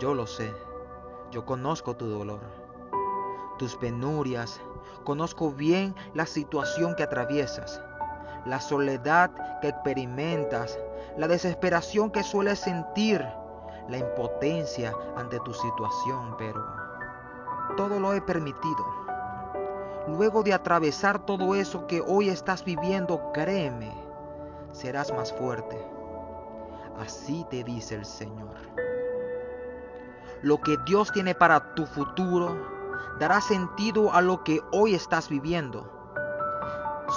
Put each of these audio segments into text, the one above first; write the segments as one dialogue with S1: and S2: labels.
S1: Yo lo sé, yo conozco tu dolor, tus penurias, conozco bien la situación que atraviesas, la soledad que experimentas, la desesperación que sueles sentir, la impotencia ante tu situación, pero todo lo he permitido. Luego de atravesar todo eso que hoy estás viviendo, créeme, serás más fuerte. Así te dice el Señor. Lo que Dios tiene para tu futuro dará sentido a lo que hoy estás viviendo.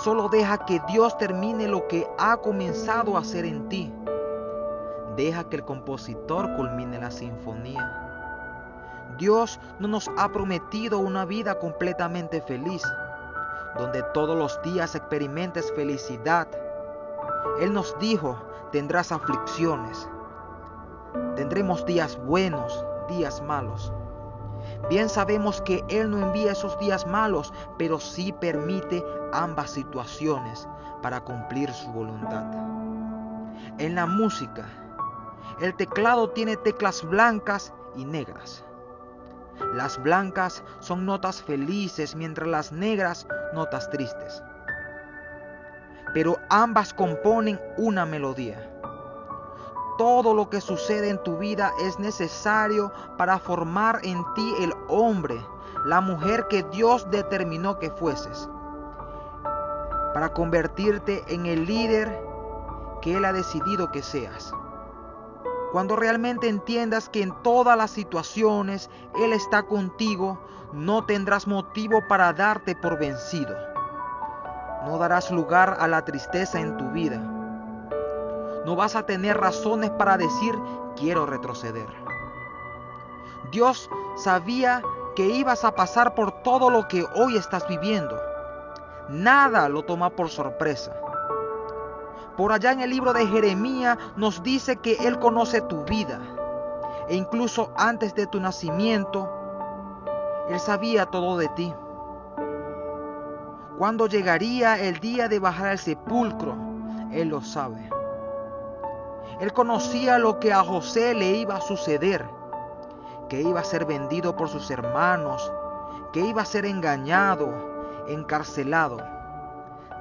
S1: Solo deja que Dios termine lo que ha comenzado a hacer en ti. Deja que el compositor culmine la sinfonía. Dios no nos ha prometido una vida completamente feliz, donde todos los días experimentes felicidad. Él nos dijo, tendrás aflicciones. Tendremos días buenos, días malos. Bien sabemos que Él no envía esos días malos, pero sí permite ambas situaciones para cumplir su voluntad. En la música, el teclado tiene teclas blancas y negras. Las blancas son notas felices, mientras las negras notas tristes. Pero ambas componen una melodía. Todo lo que sucede en tu vida es necesario para formar en ti el hombre, la mujer que Dios determinó que fueses. Para convertirte en el líder que Él ha decidido que seas. Cuando realmente entiendas que en todas las situaciones Él está contigo, no tendrás motivo para darte por vencido. No darás lugar a la tristeza en tu vida no vas a tener razones para decir quiero retroceder. Dios sabía que ibas a pasar por todo lo que hoy estás viviendo. Nada lo toma por sorpresa. Por allá en el libro de Jeremías nos dice que Él conoce tu vida. E incluso antes de tu nacimiento, Él sabía todo de ti. Cuando llegaría el día de bajar al sepulcro, Él lo sabe. Él conocía lo que a José le iba a suceder, que iba a ser vendido por sus hermanos, que iba a ser engañado, encarcelado,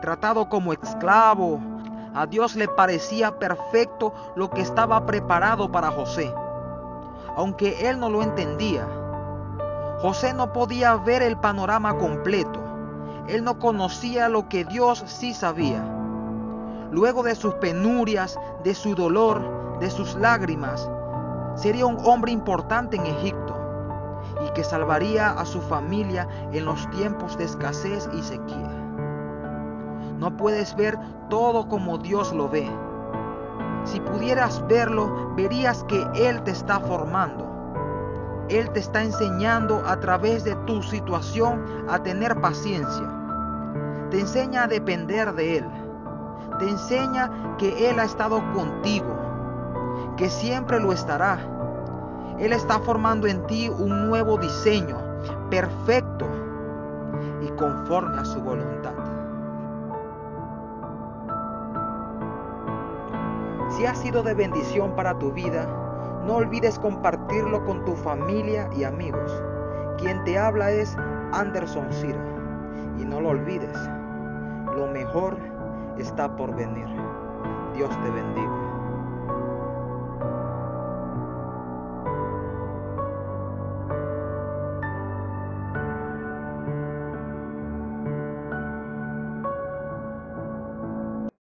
S1: tratado como esclavo. A Dios le parecía perfecto lo que estaba preparado para José, aunque él no lo entendía. José no podía ver el panorama completo. Él no conocía lo que Dios sí sabía luego de sus penurias, de su dolor, de sus lágrimas, sería un hombre importante en Egipto y que salvaría a su familia en los tiempos de escasez y sequía. No puedes ver todo como Dios lo ve. Si pudieras verlo, verías que Él te está formando. Él te está enseñando a través de tu situación a tener paciencia. Te enseña a depender de Él te enseña que Él ha estado contigo, que siempre lo estará. Él está formando en ti un nuevo diseño, perfecto y conforme a su voluntad. Si ha sido de bendición para tu vida, no olvides compartirlo con tu familia y amigos. Quien te habla es Anderson Cira. Y no lo olvides, lo mejor está por venir. Dios te bendiga.